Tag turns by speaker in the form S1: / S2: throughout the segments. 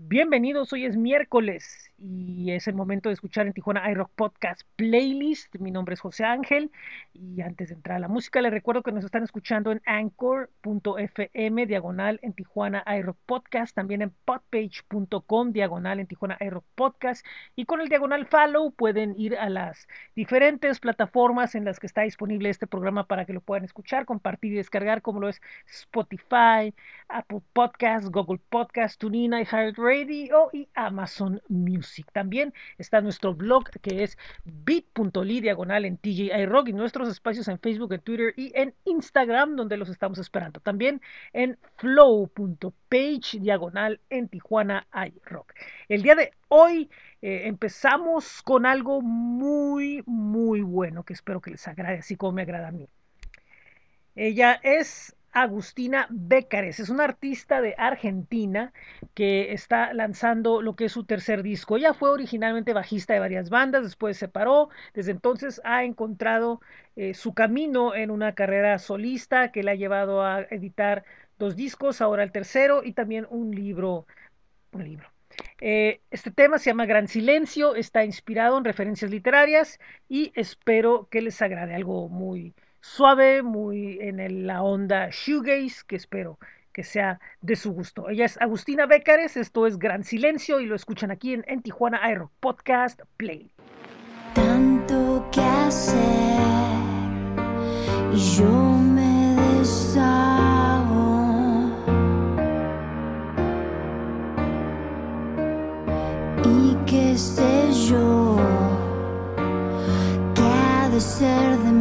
S1: Bienvenidos, hoy es miércoles y es el momento de escuchar en Tijuana iRock Podcast Playlist. Mi nombre es José Ángel y antes de entrar a la música les recuerdo que nos están escuchando en anchor.fm diagonal en Tijuana iRock Podcast, también en podpage.com diagonal en Tijuana iRock Podcast y con el diagonal follow pueden ir a las diferentes plataformas en las que está disponible este programa para que lo puedan escuchar, compartir y descargar como lo es Spotify, Apple Podcast, Google Podcast, TuneIn, iHeartRadio Radio y Amazon Music. También está nuestro blog que es bit.ly diagonal en TJI Rock y nuestros espacios en Facebook, en Twitter y en Instagram donde los estamos esperando. También en flow.page diagonal en Tijuana iRock. El día de hoy eh, empezamos con algo muy, muy bueno que espero que les agrade, así como me agrada a mí. Ella es Agustina Bécares. Es una artista de Argentina que está lanzando lo que es su tercer disco. Ella fue originalmente bajista de varias bandas, después se separó. Desde entonces ha encontrado eh, su camino en una carrera solista que le ha llevado a editar dos discos, ahora el tercero y también un libro. Un libro. Eh, este tema se llama Gran Silencio, está inspirado en referencias literarias y espero que les agrade algo muy, suave, muy en la onda shoegaze, que espero que sea de su gusto. Ella es Agustina Bécares, esto es Gran Silencio y lo escuchan aquí en, Tijuana Aero Podcast Play.
S2: Tanto que hacer y yo me deshago. Y que sé yo que ha de ser de mí.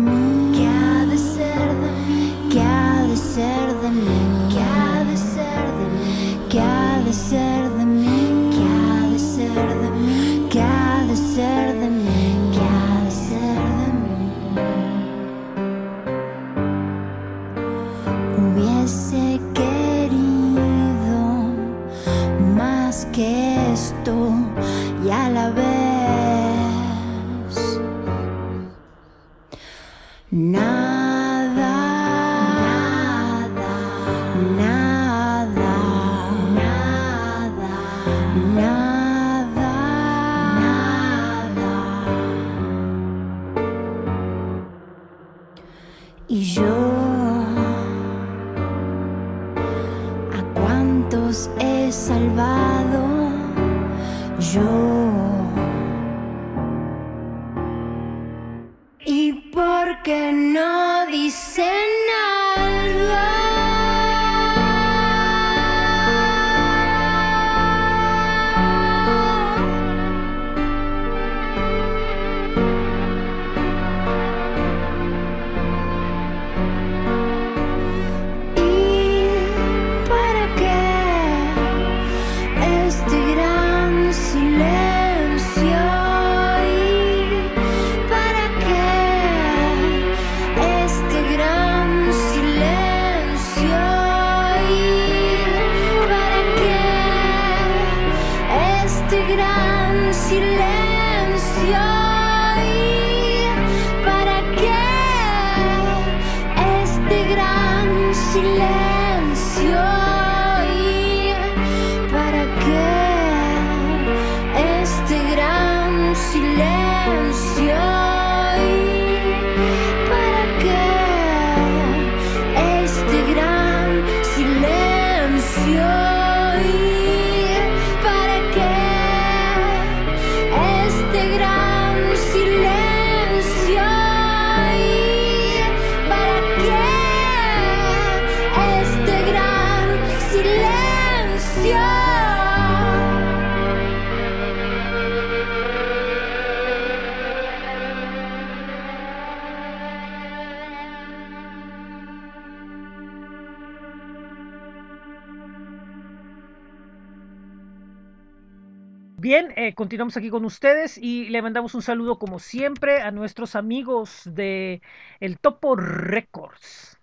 S1: Bien, eh, continuamos aquí con ustedes y le mandamos un saludo como siempre a nuestros amigos de El Topo Records.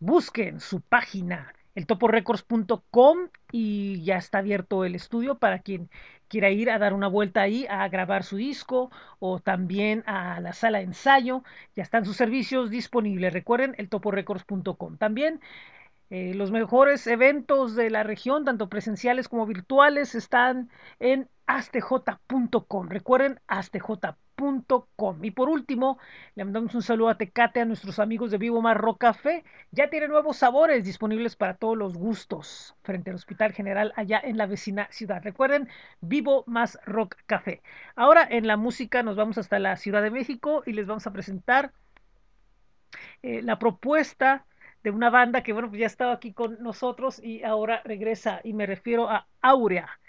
S1: Busquen su página, eltoporecords.com y ya está abierto el estudio para quien quiera ir a dar una vuelta ahí a grabar su disco o también a la sala de ensayo. Ya están sus servicios disponibles. Recuerden, eltoporecords.com. También Eh, los mejores eventos de la región, tanto presenciales como virtuales, están en astj.com. Recuerden, astj.com. Y por último, le mandamos un saludo a Tecate, a nuestros amigos de Vivo Mar Rock Café. Ya tiene nuevos sabores disponibles para todos los gustos frente al Hospital General allá en la vecina ciudad. Recuerden, Vivo Más Rock Café. Ahora en la música nos vamos hasta la Ciudad de México y les vamos a presentar eh, la propuesta de una banda que, bueno, pues ya estaba aquí con nosotros y ahora regresa, y me refiero a Aurea.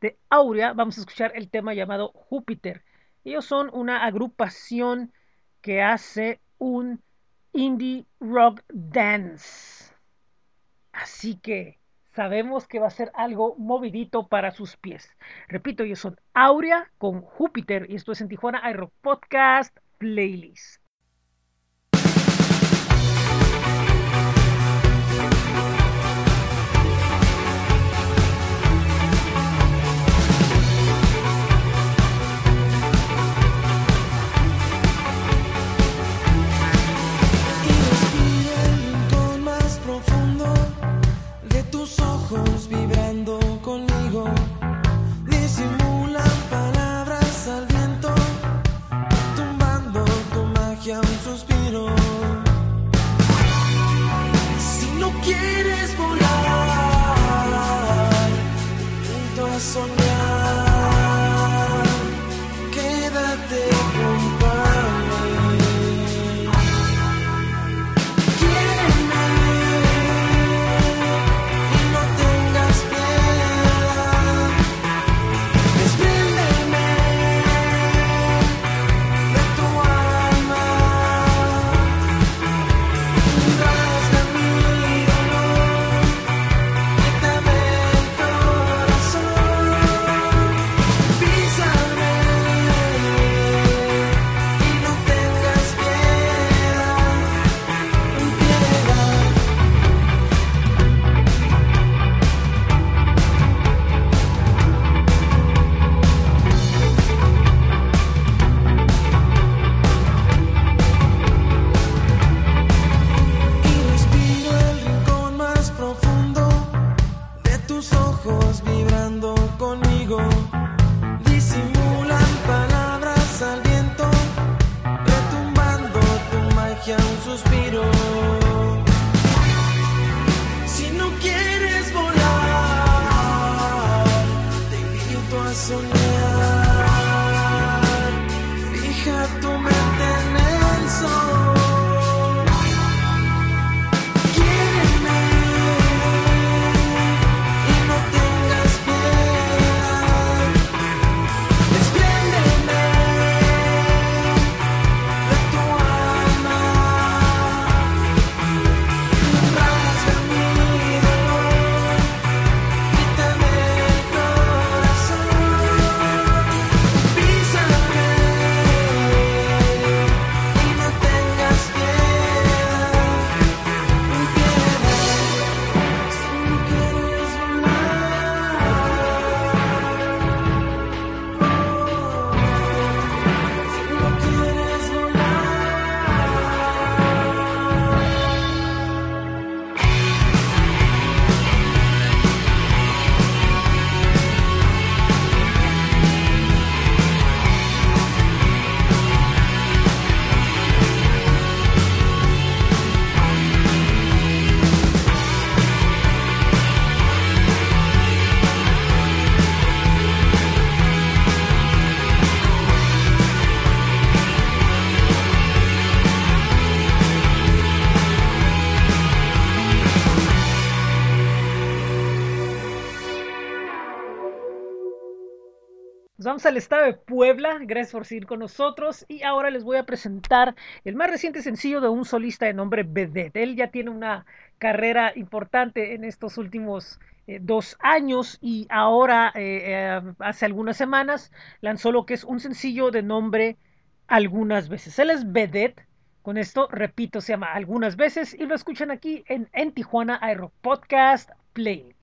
S1: De Aurea vamos a escuchar el tema llamado Júpiter. Ellos son una agrupación que hace un indie rock dance. Así que sabemos que va a ser algo movidito para sus pies. Repito, ellos son Aurea con Júpiter y esto es en Tijuana iRock Podcast Playlist.
S3: Ojos vibrando
S1: vamos al estado de Puebla. Gracias por seguir con nosotros. Y ahora les voy a presentar el más reciente sencillo de un solista de nombre Bedet. Él ya tiene una carrera importante en estos últimos eh, dos años y ahora, eh, eh, hace algunas semanas, lanzó lo que es un sencillo de nombre Algunas veces. Él es Bedet. Con esto, repito, se llama Algunas veces y lo escuchan aquí en, en Tijuana Aero Podcast Play.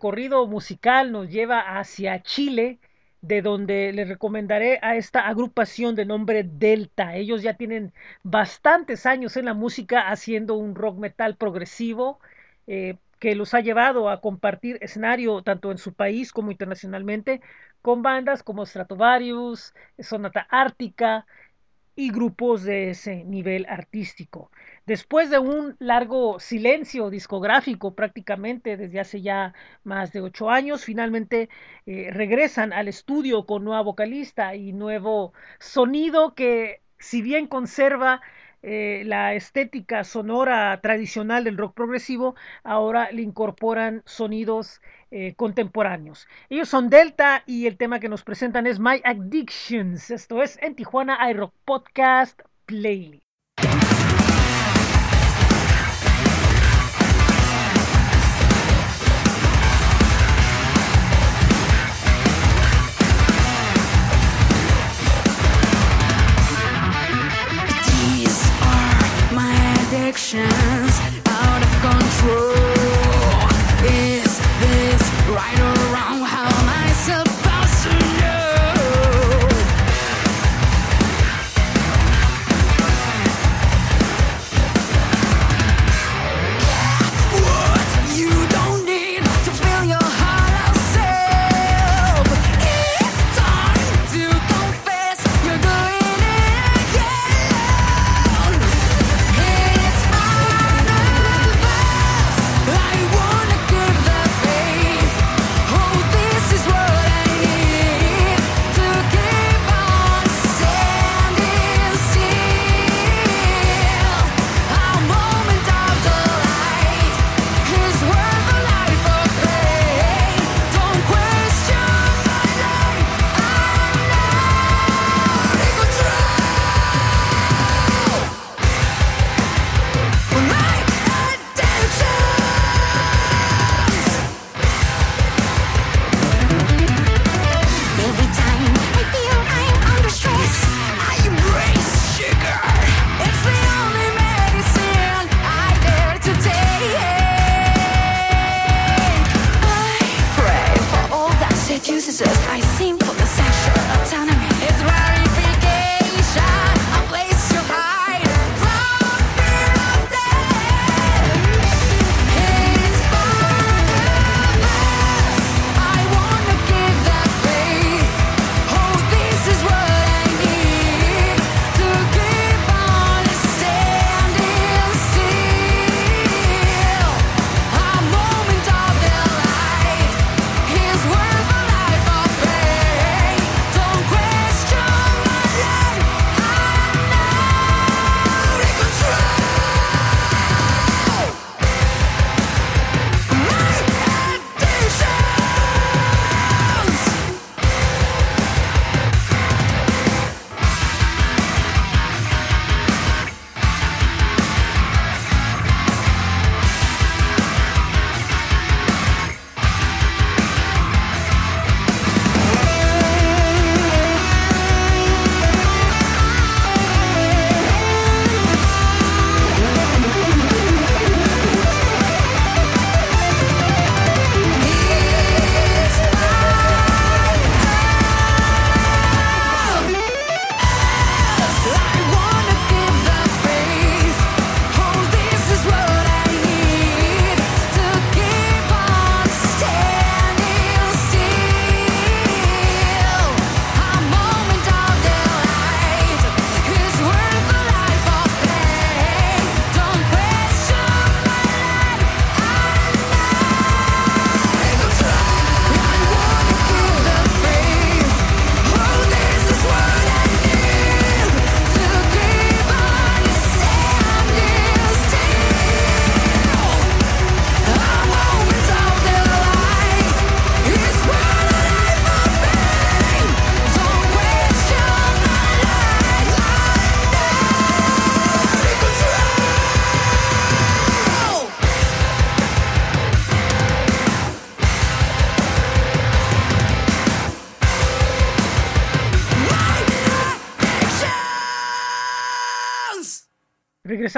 S1: Recorrido musical nos lleva hacia Chile, de donde les recomendaré a esta agrupación de nombre Delta. Ellos ya tienen bastantes años en la música haciendo un rock metal progresivo eh, que los ha llevado a compartir escenario tanto en su país como internacionalmente con bandas como Stratovarius, Sonata Ártica y grupos de ese nivel artístico. Después de un largo silencio discográfico prácticamente desde hace ya más de ocho años, finalmente eh, regresan al estudio con nueva vocalista y nuevo sonido que si bien conserva eh, la estética sonora tradicional del rock progresivo, ahora le incorporan sonidos eh, contemporáneos. Ellos son Delta y el tema que nos presentan es My Addictions. Esto es en Tijuana iRock Podcast Playlist.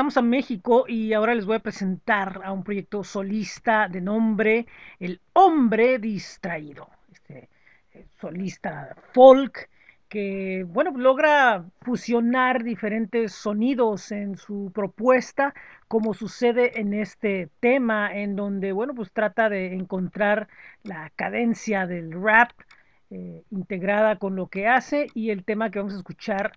S1: Regresamos a México y ahora les voy a presentar a un proyecto solista de nombre El Hombre Distraído. Este eh, solista folk que, bueno, logra fusionar diferentes sonidos en su propuesta, como sucede en este tema, en donde, bueno, pues trata de encontrar la cadencia del rap eh, integrada con lo que hace y el tema que vamos a escuchar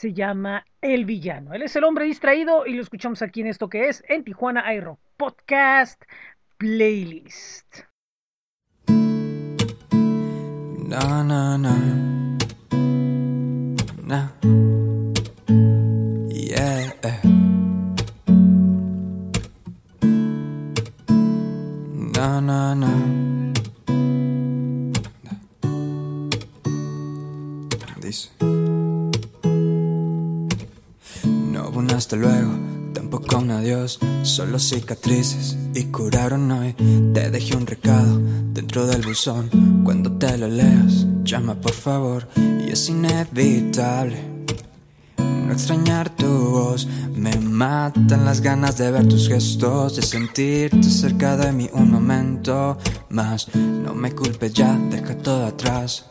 S1: se llama El Villano. Él es el hombre distraído y lo escuchamos aquí en esto que es en Tijuana iRock Podcast Playlist.
S4: Cicatrices y curaron hoy. Te dejé un recado dentro del buzón. Cuando te lo leas, llama por favor y es inevitable. No extrañar tu voz, me matan las ganas de ver tus gestos, de sentirte cerca de mí un momento más. No me culpes ya, deja todo atrás.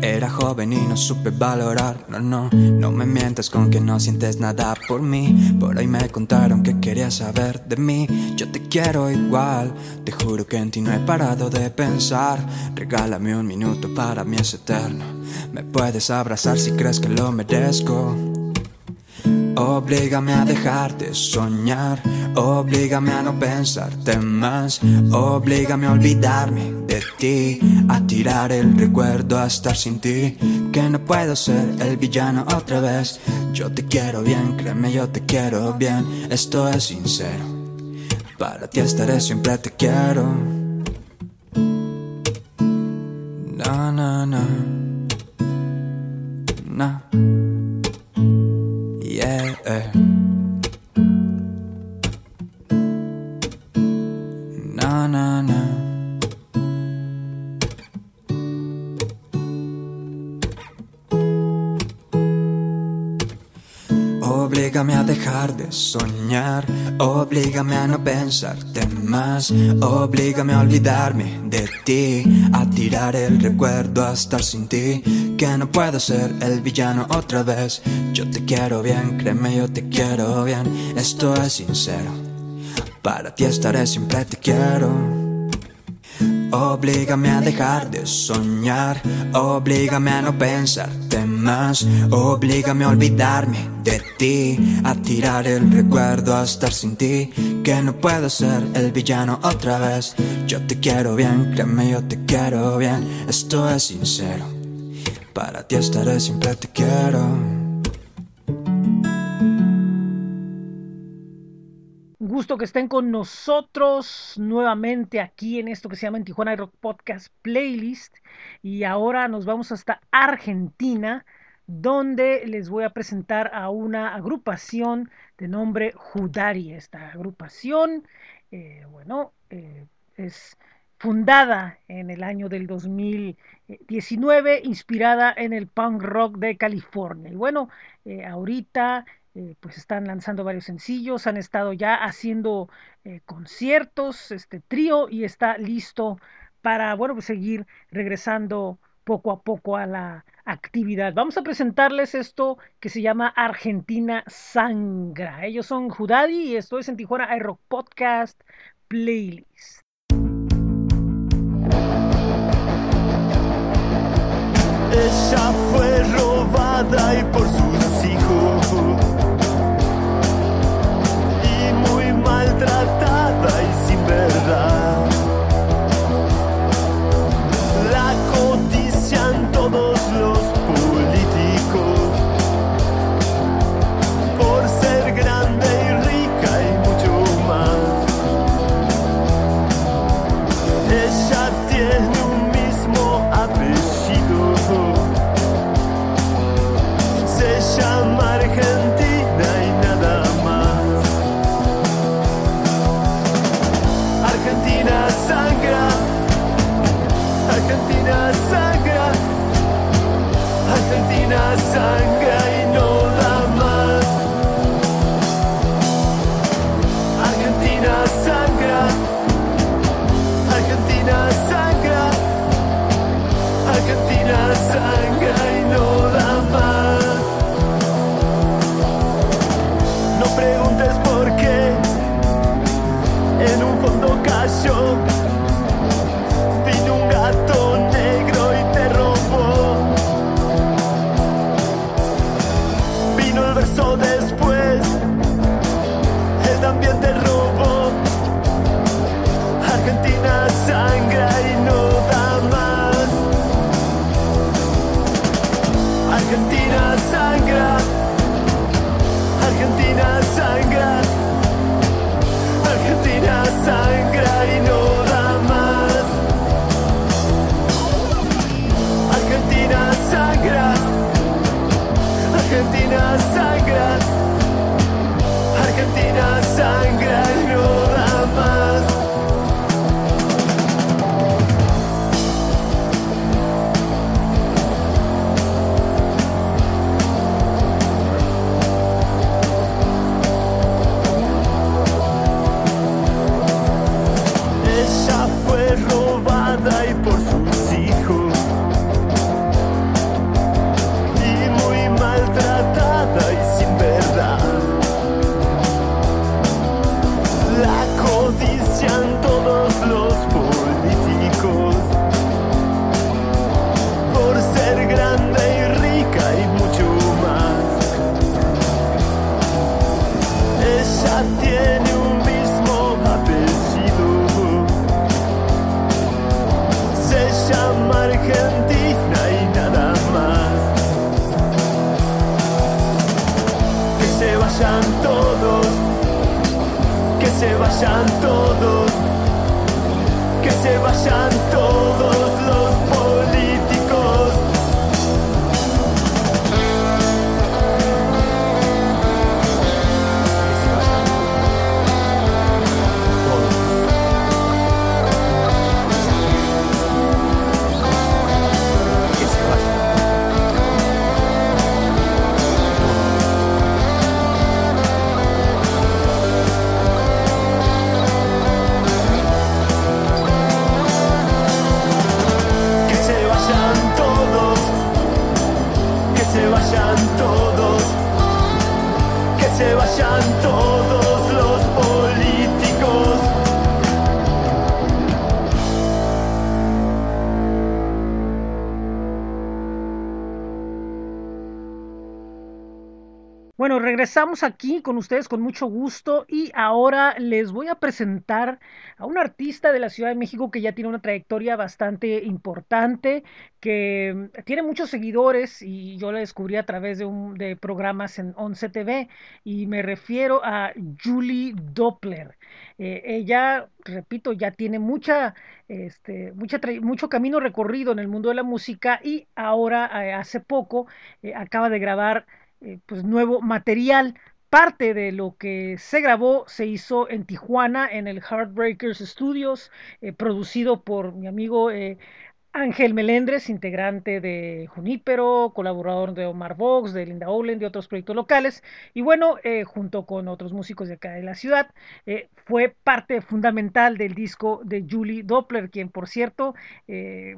S4: Era joven y no supe valorar, no, no, no me mientas con que no sientes nada por mí. Por ahí me contaron que querías saber de mí. Yo te quiero igual, te juro que en ti no he parado de pensar. Regálame un minuto, para mí es eterno. Me puedes abrazar si crees que lo merezco. Oblígame a dejar de soñar, oblígame a no pensarte más, oblígame a olvidarme de ti, a tirar el recuerdo a estar sin ti, que no puedo ser el villano otra vez. Yo te quiero bien, créeme, yo te quiero bien, esto es sincero. Para ti estaré siempre te quiero. Na na na. Na. De soñar, oblígame a no pensarte más, oblígame a olvidarme de ti, a tirar el recuerdo a estar sin ti, que no puedo ser el villano otra vez. Yo te quiero bien, créeme, yo te quiero bien, esto es sincero. Para ti estaré, siempre te quiero. Oblígame a dejar de soñar, oblígame a no pensarte más, oblígame a olvidarme de ti, a tirar el recuerdo a estar sin ti, que no puedo ser el villano otra vez. Yo te quiero bien, créeme, yo te quiero bien, esto es sincero. Para ti estaré, siempre te quiero.
S1: Gusto que estén con nosotros nuevamente aquí en esto que se llama en Tijuana Rock Podcast Playlist. Y ahora nos vamos hasta Argentina, donde les voy a presentar a una agrupación de nombre Judari. Esta agrupación, eh, bueno, eh, es fundada en el año del 2019, inspirada en el punk rock de California. Y bueno, eh, ahorita eh, pues están lanzando varios sencillos, han estado ya haciendo eh, conciertos, este trío, y está listo para, bueno, pues seguir regresando poco a poco a la actividad. Vamos a presentarles esto que se llama Argentina Sangra. Ellos son Judadi y esto es en Tijuana iRock Podcast Playlist.
S5: Ella fue robada y por sus hijos y muy maltratada y sin verdad.
S1: Regresamos aquí con ustedes con mucho gusto y ahora les voy a presentar a un artista de la Ciudad de México que ya tiene una trayectoria bastante importante, que mm, tiene muchos seguidores y yo la descubrí a través de, un, de programas en 11 TV y me refiero a Julie Doppler. Eh, ella, repito, ya tiene mucha, este, mucha mucho camino recorrido en el mundo de la música y ahora, eh, hace poco, eh, acaba de grabar eh, pues nuevo material. Parte de lo que se grabó se hizo en Tijuana, en el Heartbreakers Studios, eh, producido por mi amigo eh, Ángel Melendres, integrante de Junípero, colaborador de Omar Vox, de Linda Olen, de otros proyectos locales, y bueno, eh, junto con otros músicos de acá de la ciudad, eh, fue parte fundamental del disco de Julie Doppler, quien por cierto eh,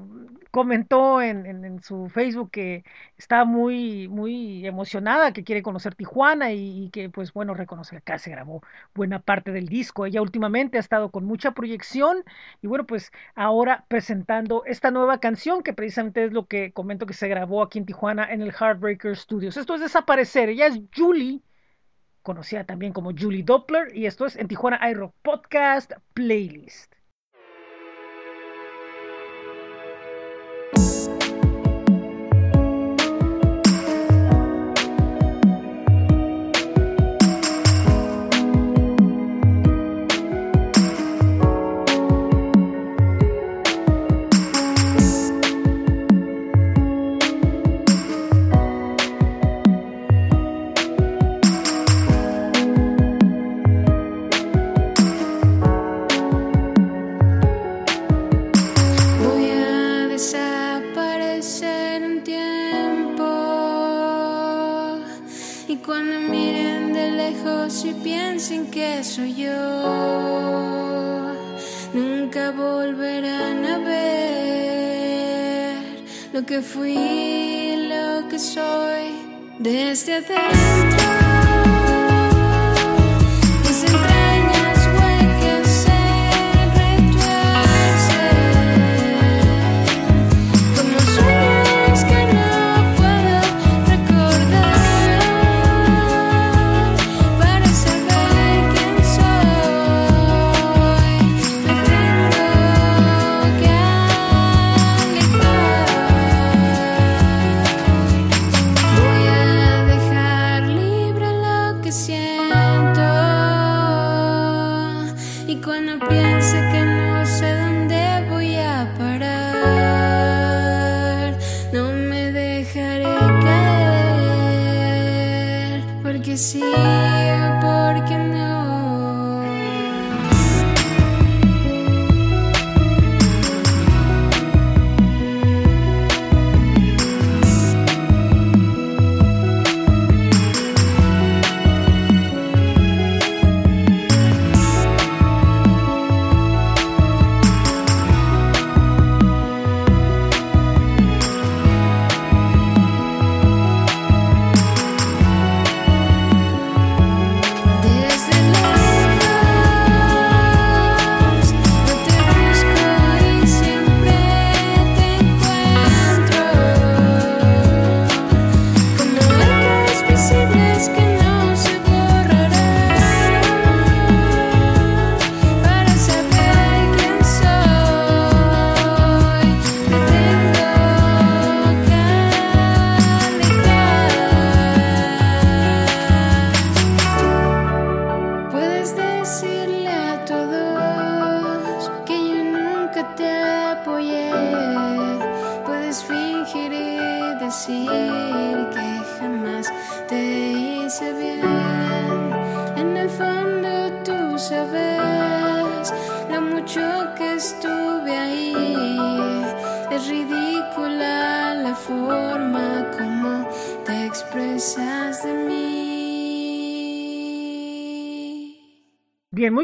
S1: comentó en, su Facebook que está muy, muy emocionada, que quiere conocer Tijuana y, y que pues bueno, reconoce que acá se grabó buena parte del disco. Ella últimamente ha estado con mucha proyección y bueno, pues ahora presentando esta nueva canción que precisamente es lo que comento que se grabó aquí en Tijuana en el Heartbreaker Studios. Esto es Desaparecer, ella es Julie, conocida también como Julie Doppler, y esto es en Tijuana iRock Podcast Playlist.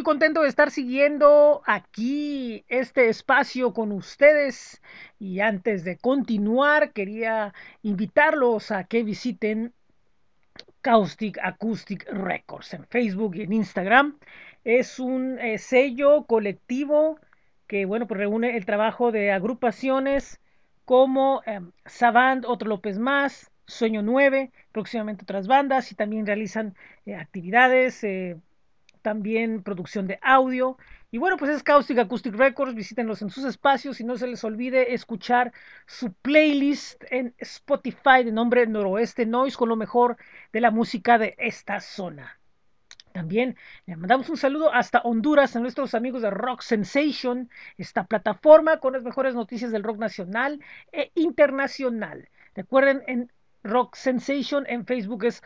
S1: Contento de estar siguiendo aquí este espacio con ustedes. Y antes de continuar, quería invitarlos a que visiten Caustic Acoustic Records en Facebook y en Instagram. Es un eh, sello colectivo que, bueno, pues reúne el trabajo de agrupaciones como eh, Savant, Otro López Más, Sueño 9, próximamente otras bandas y también realizan eh, actividades, eh, también producción de audio. Y bueno, pues es Caustic Acoustic Records, visítenlos en sus espacios y no se les olvide escuchar su playlist en Spotify de nombre Noroeste Noise con lo mejor de la música de esta zona. También le mandamos un saludo hasta Honduras a nuestros amigos de Rock Sensation, esta plataforma con las mejores noticias del rock nacional e internacional. Recuerden en Rock Sensation en Facebook es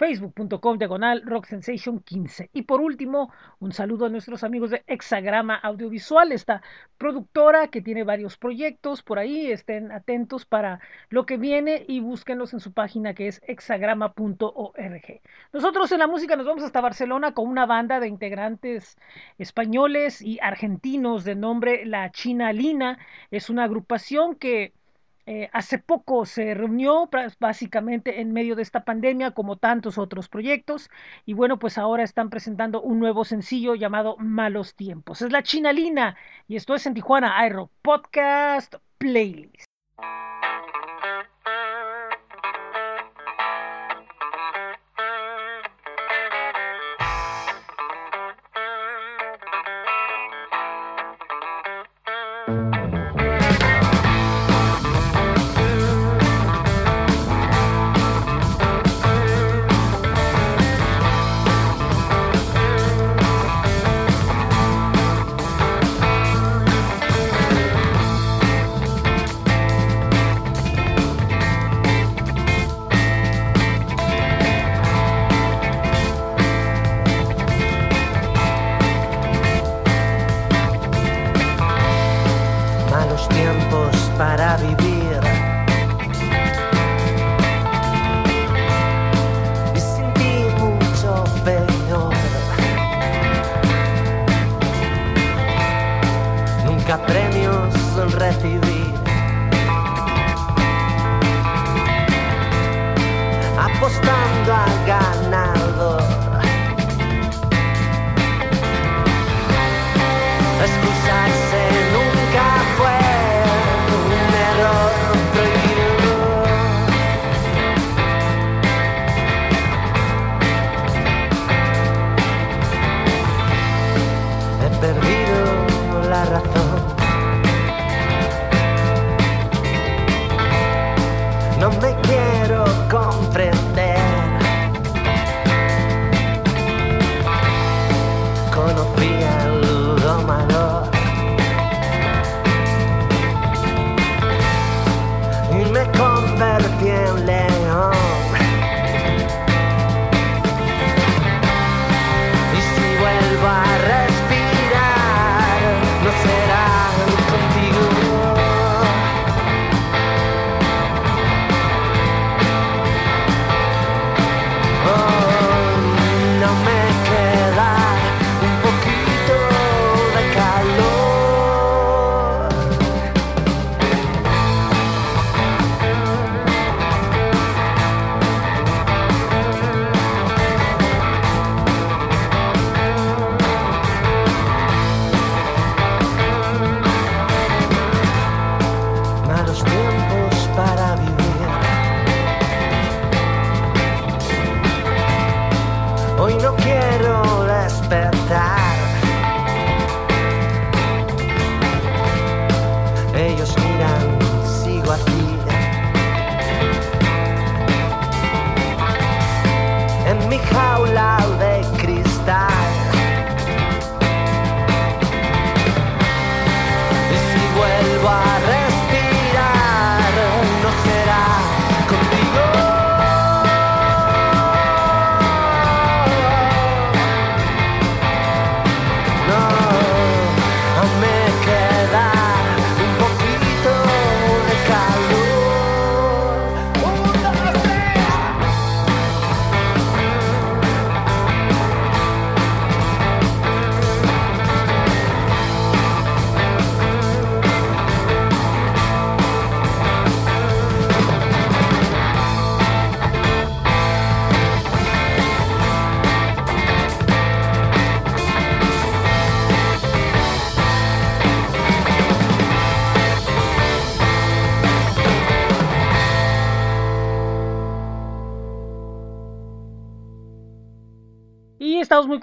S1: facebook.com diagonal Rock Sensation 15. Y por último, un saludo a nuestros amigos de Hexagrama Audiovisual, esta productora que tiene varios proyectos por ahí. Estén atentos para lo que viene y búsquenlos en su página que es hexagrama.org. Nosotros en la música nos vamos hasta Barcelona con una banda de integrantes españoles y argentinos de nombre La China Lina. Es una agrupación que eh, hace poco se reunió básicamente en medio de esta pandemia como tantos otros proyectos y bueno pues ahora están presentando un nuevo sencillo llamado Malos Tiempos. Es la Chinalina y esto es en Tijuana iRock Podcast Playlist.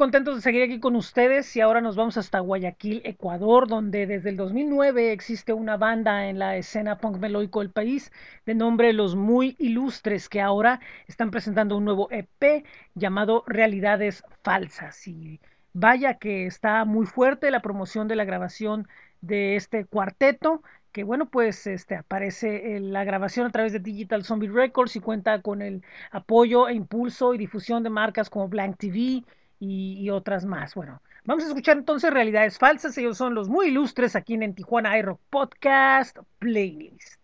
S1: Contentos de seguir aquí con ustedes y ahora nos vamos hasta Guayaquil, Ecuador, donde desde el 2009 existe una banda en la escena punk melódico del país de nombre Los Muy Ilustres, que ahora están presentando un nuevo EP llamado Realidades Falsas. Y vaya que está muy fuerte la promoción de la grabación de este cuarteto que bueno, pues este, aparece la grabación a través de Digital Zombie Records y cuenta con el apoyo e impulso y difusión de marcas como Blank TV y, otras más. Bueno, vamos a escuchar entonces Realidades Falsas. Ellos son los muy ilustres aquí en, en Tijuana iRock Podcast Playlist.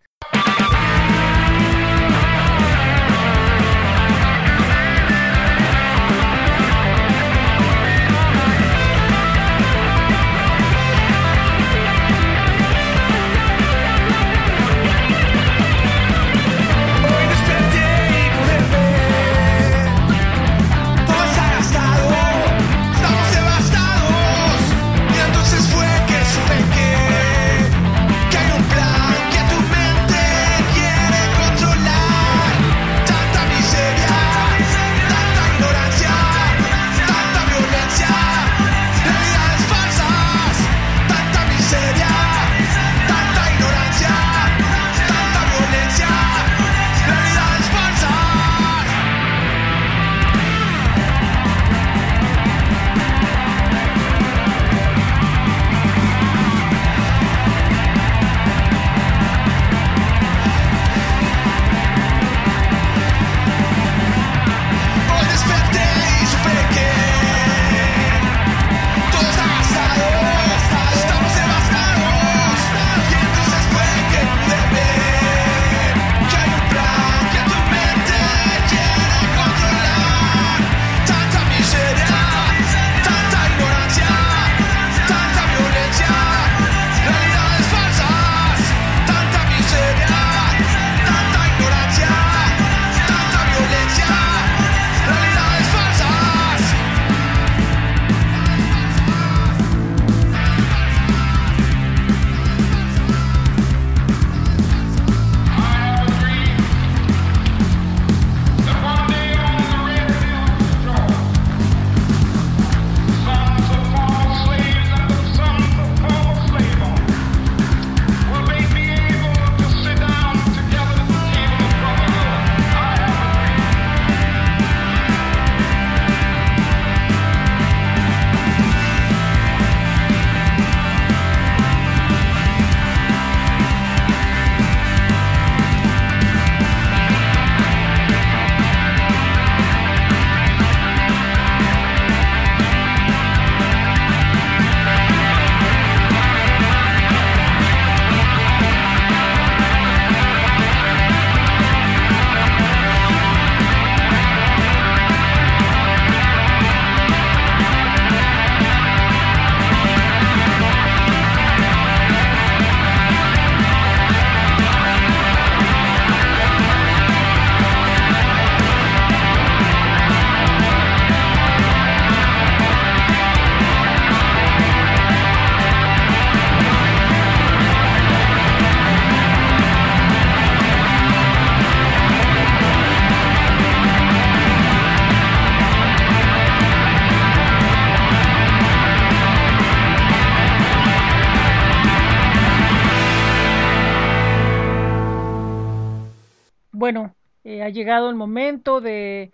S1: Llegado el momento de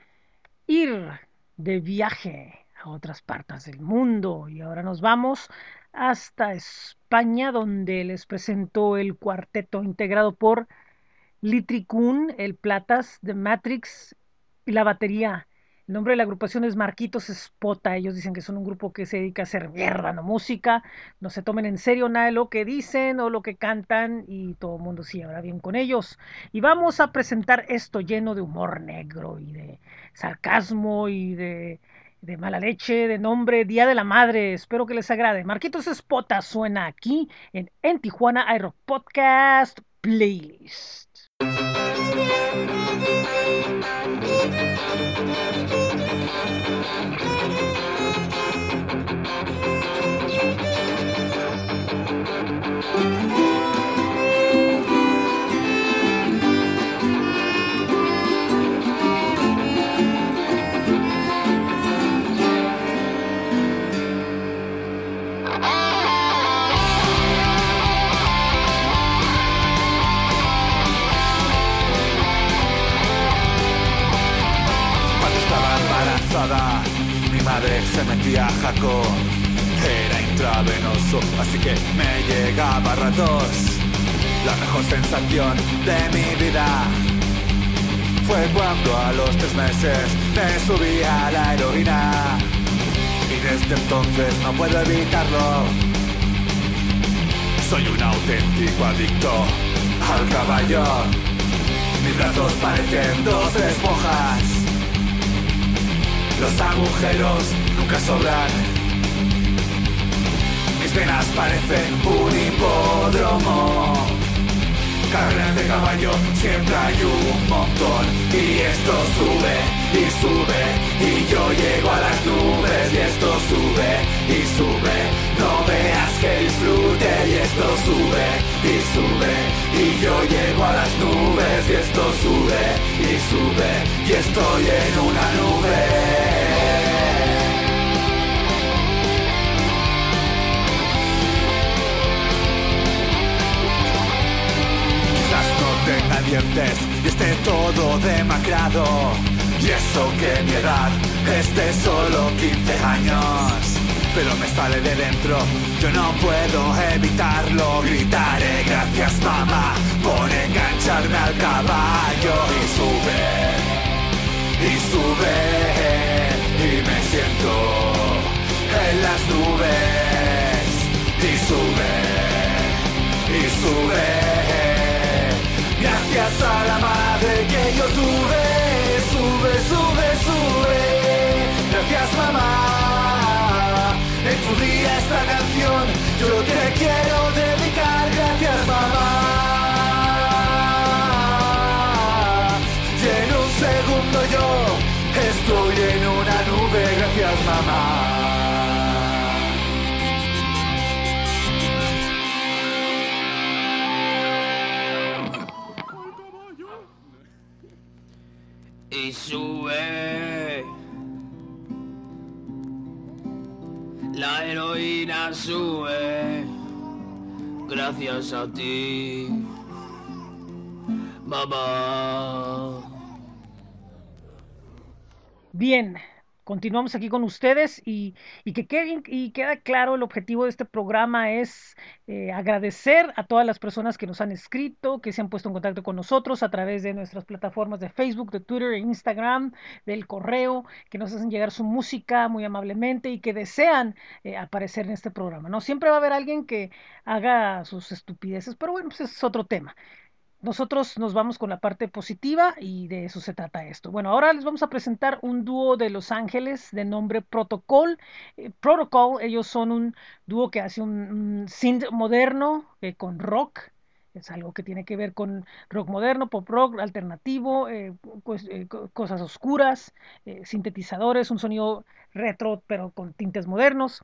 S1: ir de viaje a otras partes del mundo y ahora nos vamos hasta España donde les presento el cuarteto integrado por Litricún, el Platas de Matrix y la batería. El nombre de la agrupación es Marquitos Spota. Ellos dicen que son un grupo que se dedica a hacer mierda, no música. No se tomen en serio nada de lo que dicen o lo que cantan y todo el mundo sí habla bien con ellos. Y vamos a presentar esto lleno de humor negro y de sarcasmo y de, mala leche, de nombre Día de la Madre. Espero que les agrade. Marquitos Spota suena aquí en, en Tijuana iRock Podcast Playlist.
S6: Thank you. Se metía a jaco, era intravenoso, así que me llegaba a ratos. La mejor sensación de mi vida fue cuando a los tres meses me subí a la heroína. Y desde entonces no puedo evitarlo. Soy un auténtico adicto al caballo. Mis brazos parecen dos esponjas. Los agujeros nunca sobran. Mis venas parecen un hipódromo. Carreras de caballo siempre hay un montón. Y esto sube y sube. Y yo llego a las nubes. Y esto sube y sube. No veas que disfrute. Y esto sube y sube. Y yo llego a las nubes. Y esto sube y sube. Y estoy en una nube. Tenga dientes y esté todo demacrado. Y eso que mi edad es de solo 15 años. Pero me sale de dentro, yo no puedo evitarlo. Gritaré gracias mamá por engancharme al caballo. Y sube, y sube, y me siento en las nubes. Y sube, y sube. Quiero dedicar. Gracias mamá. Y en un segundo yo estoy en una nube. Gracias mamá.
S7: y sube. La heroína sube gracias a ti, mamá.
S1: Bien, continuamos aquí con ustedes y, y que quede, y queda claro el objetivo de este programa es eh, agradecer a todas las personas que nos han escrito, que se han puesto en contacto con nosotros a través de nuestras plataformas de Facebook, de Twitter e Instagram, del correo, que nos hacen llegar su música muy amablemente y que desean eh, aparecer en este programa. No siempre va a haber alguien que haga sus estupideces, pero bueno, pues ese es otro tema. Nosotros nos vamos con la parte positiva y de eso se trata esto. Bueno, ahora les vamos a presentar un dúo de Los Ángeles de nombre Protocol. Eh, Protocol, ellos son un dúo que hace un, synth moderno eh, con rock. Es algo que tiene que ver con rock moderno, pop rock, alternativo, eh, pues, co- cosas oscuras, sintetizadores, un sonido retro pero con tintes modernos.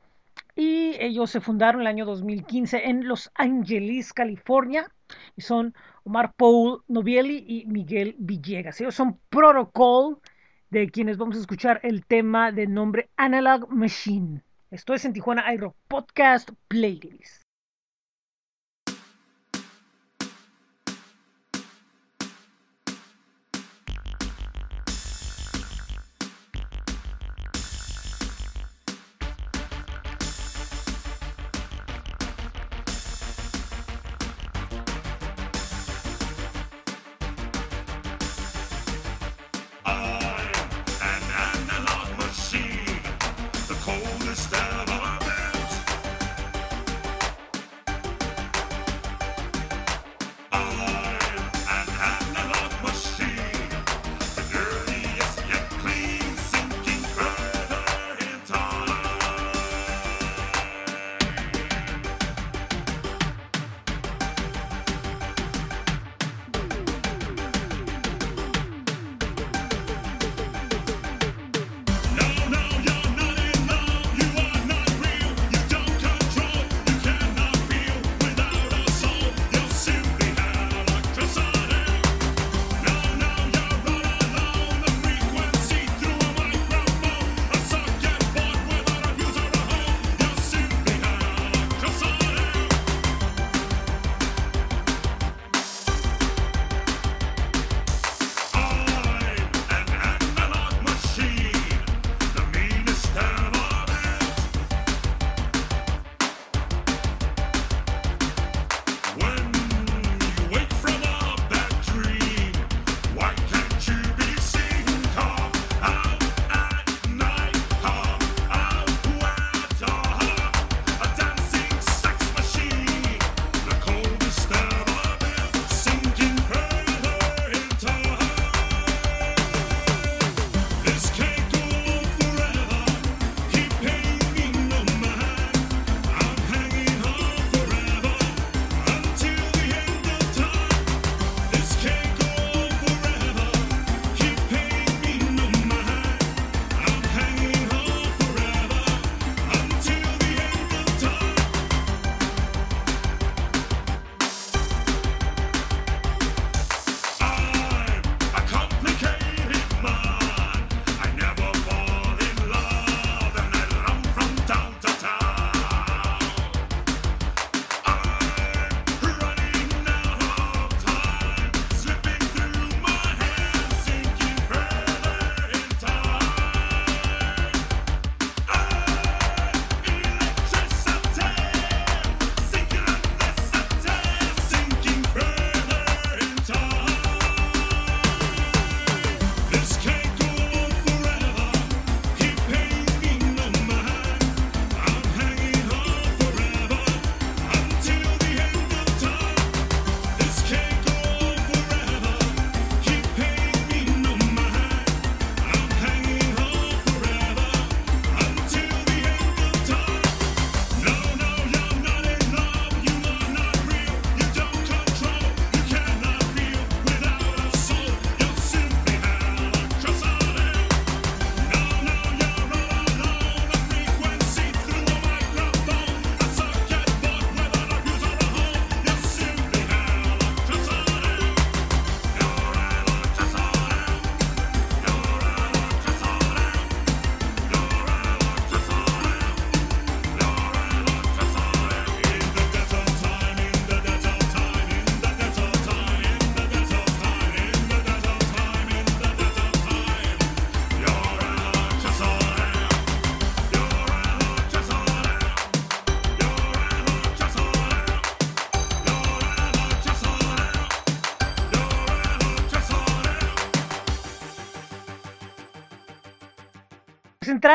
S1: Y ellos se fundaron el año 2015 en Los Ángeles, California, y son Omar Paul Novielli y Miguel Villegas. Ellos son Protocol, de quienes vamos a escuchar el tema de nombre Analog Machine. Esto es en Tijuana iRock Podcast Playlist.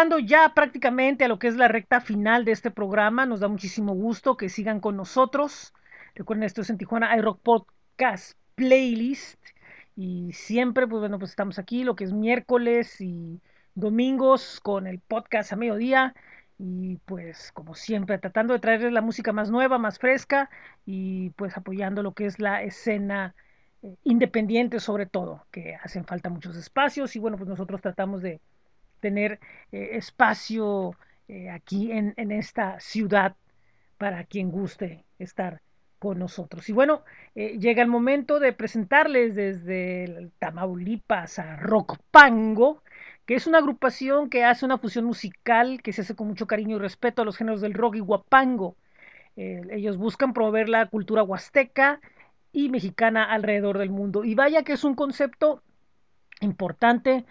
S1: Entrando ya prácticamente a lo que es la recta final de este programa, nos da muchísimo gusto que sigan con nosotros. Recuerden, esto es en Tijuana iRock Podcast Playlist. Y siempre, pues bueno, pues estamos aquí, lo que es miércoles y domingos con el podcast a mediodía. Y pues como siempre, tratando de traerles la música más nueva, más fresca y pues apoyando lo que es la escena eh, independiente sobre todo, que hacen falta muchos espacios y bueno, pues nosotros tratamos de tener eh, espacio eh, aquí en, esta ciudad para quien guste estar con nosotros. Y bueno, eh, llega el momento de presentarles desde Tamaulipas a Rock Pango, que es una agrupación que hace una fusión musical que se hace con mucho cariño y respeto a los géneros del rock y guapango. Ellos buscan proveer la cultura huasteca y mexicana alrededor del mundo. Y vaya que es un concepto importante,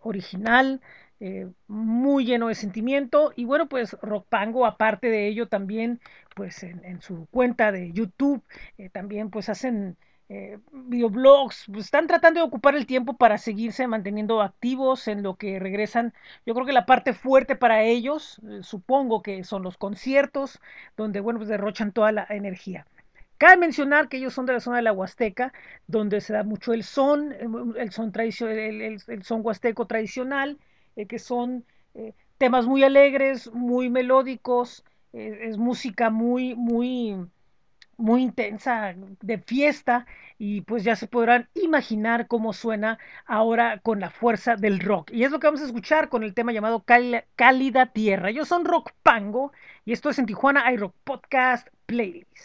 S1: original, eh, muy lleno de sentimiento. Y bueno pues Rock Pango aparte de ello también pues en, su cuenta de YouTube eh, también pues hacen eh, videoblogs pues están tratando de ocupar el tiempo para seguirse manteniendo activos en lo que regresan. Yo creo que la parte fuerte para ellos eh, supongo que son los conciertos donde bueno pues derrochan toda la energía. Cabe mencionar que ellos son de la zona de la Huasteca, donde se da mucho el son, el son, tradicional, el, el, el son huasteco tradicional, eh, que son eh, temas muy alegres, muy melódicos, eh, es música muy, muy, muy intensa, de fiesta, y pues ya se podrán imaginar cómo suena ahora con la fuerza del rock. Y es lo que vamos a escuchar con el tema llamado Cálida Tierra. Ellos son Rock Pango, y esto es en Tijuana iRock Podcast Playlist.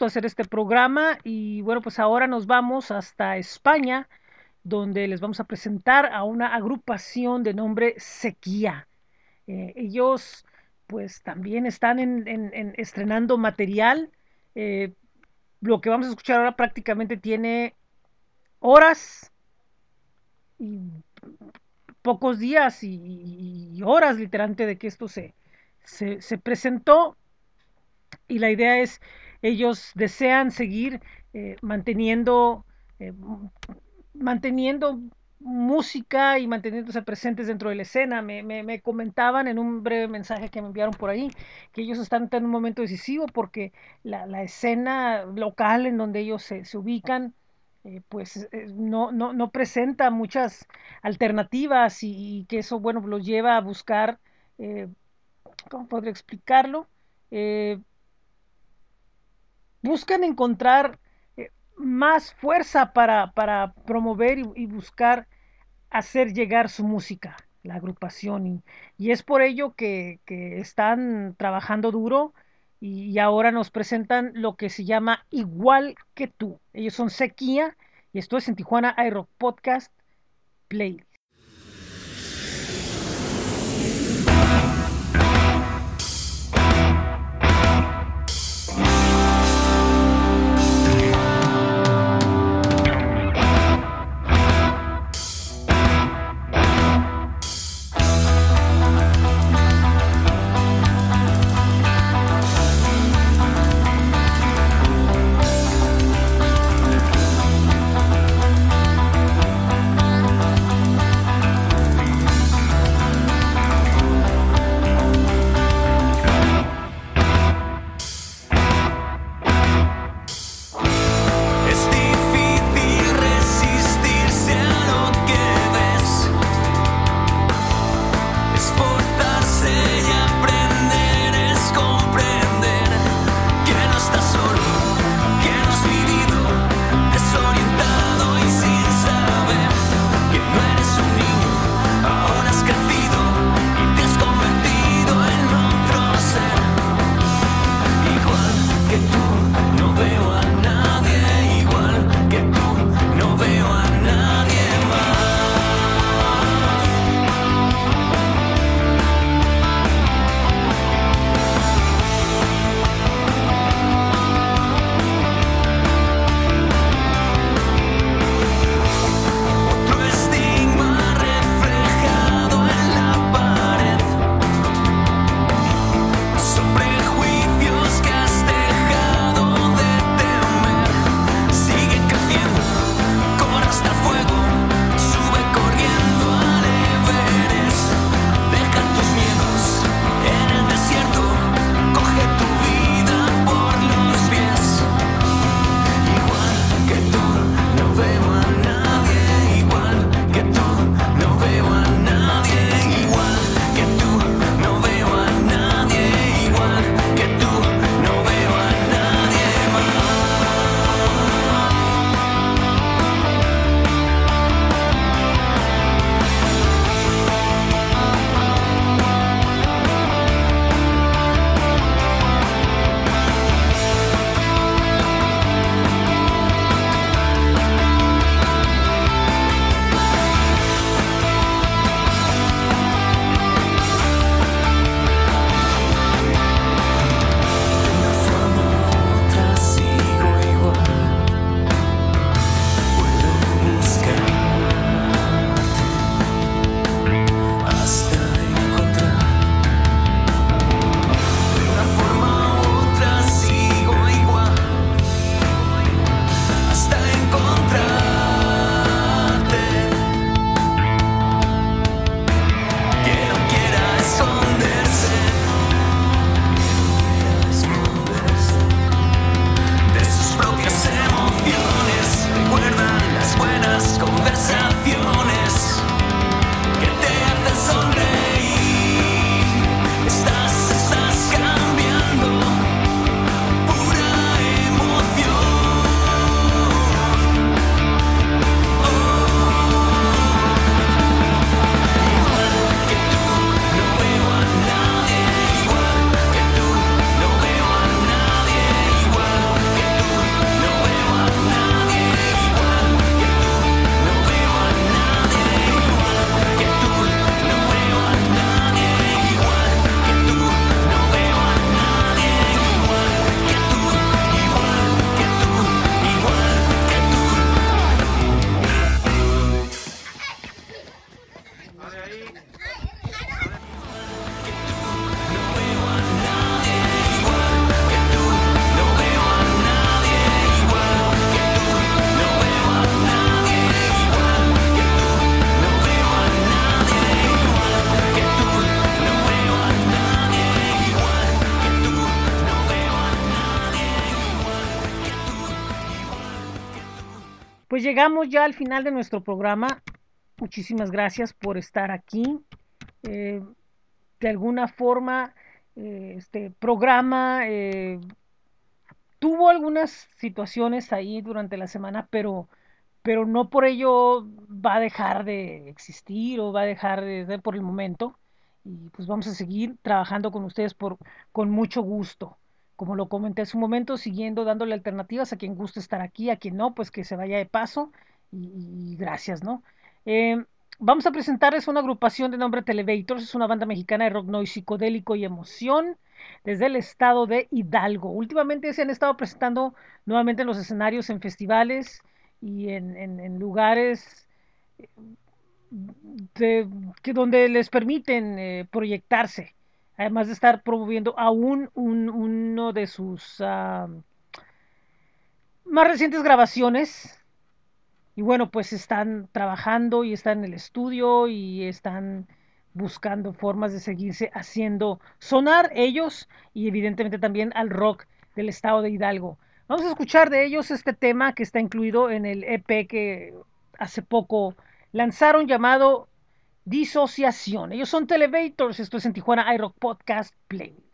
S1: Gusto hacer este programa y bueno, pues ahora nos vamos hasta España, donde les vamos a presentar a una agrupación de nombre Sequía. Eh, ellos pues también están en, en, en estrenando material. Eh, lo que vamos a escuchar ahora prácticamente tiene horas y pocos días y, y horas literalmente de que esto se, se presentó y la idea es, ellos desean seguir eh, manteniendo, eh, manteniendo música y manteniéndose presentes dentro de la escena. Me, me- me comentaban en un breve mensaje que me enviaron por ahí que ellos están en un momento decisivo porque la, la escena local en donde ellos se, se ubican, eh, pues eh, no, no, no presenta muchas alternativas y, y que eso, bueno, los lleva a buscar, eh, ¿cómo podría explicarlo? Buscan encontrar eh, más fuerza para, para promover y, buscar hacer llegar su música, la agrupación. Y, y es por ello que, que están trabajando duro y, ahora nos presentan lo que se llama Igual que tú. Ellos son Sequía y esto es en Tijuana iRock Podcast Play. Ya al final de nuestro programa. Muchísimas gracias por estar aquí. Eh, de alguna forma, eh, este programa eh, tuvo algunas situaciones ahí durante la semana, pero, pero no por ello va a dejar de existir o va a dejar de ser por el momento. Y pues vamos a seguir trabajando con ustedes por, con mucho gusto. Como lo comenté hace un momento, siguiendo dándole alternativas a quien guste estar aquí, a quien no, pues que se vaya de paso. Y, gracias, ¿no? Eh, vamos a presentarles una agrupación de nombre Televators, es una banda mexicana de rock noise psicodélico y emoción desde el estado de Hidalgo. Últimamente se han estado presentando nuevamente en los escenarios, en festivales y en, en, lugares de, que donde les permiten eh, proyectarse, además de estar promoviendo aún un, uno de sus uh, más recientes grabaciones. Y bueno, pues están trabajando y están en el estudio y están buscando formas de seguirse haciendo sonar ellos y evidentemente también al rock del estado de Hidalgo. Vamos a escuchar de ellos este tema que está incluido en el EP que hace poco lanzaron llamado Disociación. Ellos son Televators, esto es en Tijuana iRock Podcast Play.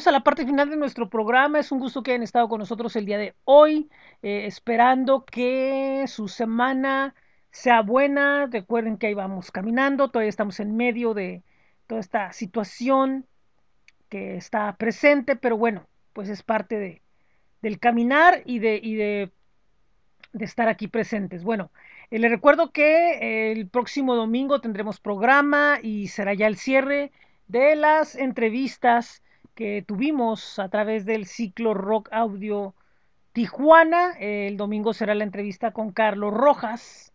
S1: Llegamos a la parte final de nuestro programa. Es un gusto que hayan estado con nosotros el día de hoy, eh, esperando que su semana sea buena. Recuerden que ahí vamos caminando, todavía estamos en medio de toda esta situación que está presente, pero bueno, pues es parte de, del caminar y de, y de, de estar aquí presentes. Bueno, eh, les recuerdo que eh, el próximo domingo tendremos programa y será ya el cierre de las entrevistas que tuvimos a través del ciclo Rock Audio Tijuana. El domingo será la entrevista con Carlos Rojas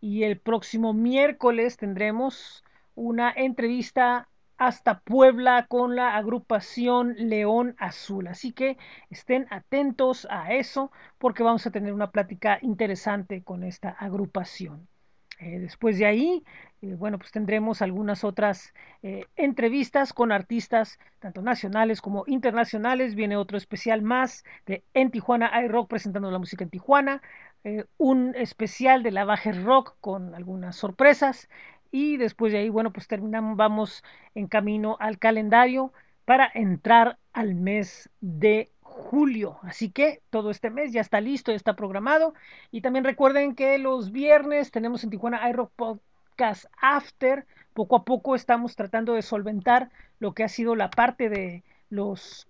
S1: y el próximo miércoles tendremos una entrevista hasta Puebla con la agrupación León Azul. Así que estén atentos a eso porque vamos a tener una plática interesante con esta agrupación. Eh, después de ahí, eh, bueno, pues tendremos algunas otras eh, entrevistas con artistas tanto nacionales como internacionales. Viene otro especial más de En Tijuana iRock presentando la música en Tijuana. un especial de la Baje Rock con algunas sorpresas. Y después de ahí, bueno, pues terminamos, vamos en camino al calendario para entrar al mes de julio. Así que todo este mes ya está listo, ya está programado. Y también recuerden que los viernes tenemos en Tijuana iRock Podcast After. Poco a poco estamos tratando de solventar lo que ha sido la parte de los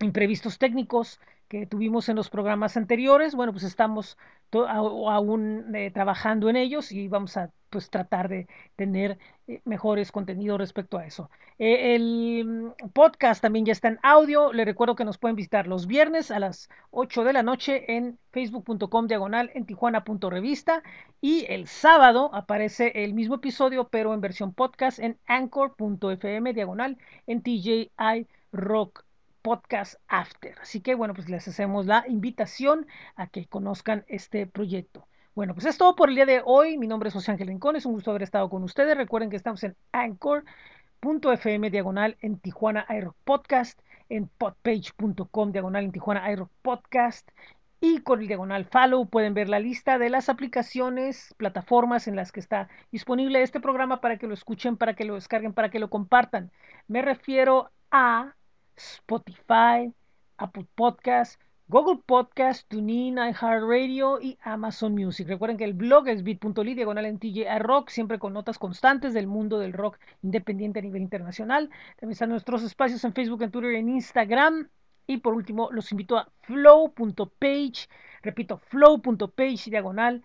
S1: imprevistos técnicos que tuvimos en los programas anteriores. Bueno, pues estamos aún eh, trabajando en ellos y vamos a pues tratar de tener eh, mejores contenidos respecto a eso. Eh, el podcast también ya está en audio. Les recuerdo que nos pueden visitar los viernes a las 8 de la noche en facebook.com diagonal en tijuana.revista y el sábado aparece el mismo episodio pero en versión podcast en anchor.fm diagonal en TJI Rock Podcast After. Así que bueno, pues les hacemos la invitación a que conozcan este proyecto. Bueno, pues es todo por el día de hoy. Mi nombre es José Ángel Rincón. Es un gusto haber estado con ustedes. Recuerden que estamos en anchor.fm diagonal en Tijuana Aero Podcast, en podpage.com diagonal en Tijuana Aero Podcast y con el diagonal follow pueden ver la lista de las aplicaciones, plataformas en las que está disponible este programa para que lo escuchen, para que lo descarguen, para que lo compartan. Me refiero a Spotify, Apple Podcast, Google Podcast, TuneIn, iHeartRadio y Amazon Music. Recuerden que el blog es bit.ly diagonal en TJ Rock, siempre con notas constantes del mundo del rock independiente a nivel internacional. También están nuestros espacios en Facebook, en Twitter y en Instagram. Y por último, los invito a flow.page, repito, flow.page diagonal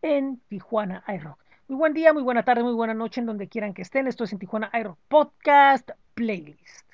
S1: en Tijuana iRock. Muy buen día, muy buena tarde, muy buena noche en donde quieran que estén. Esto es en Tijuana iRock Podcast Playlist.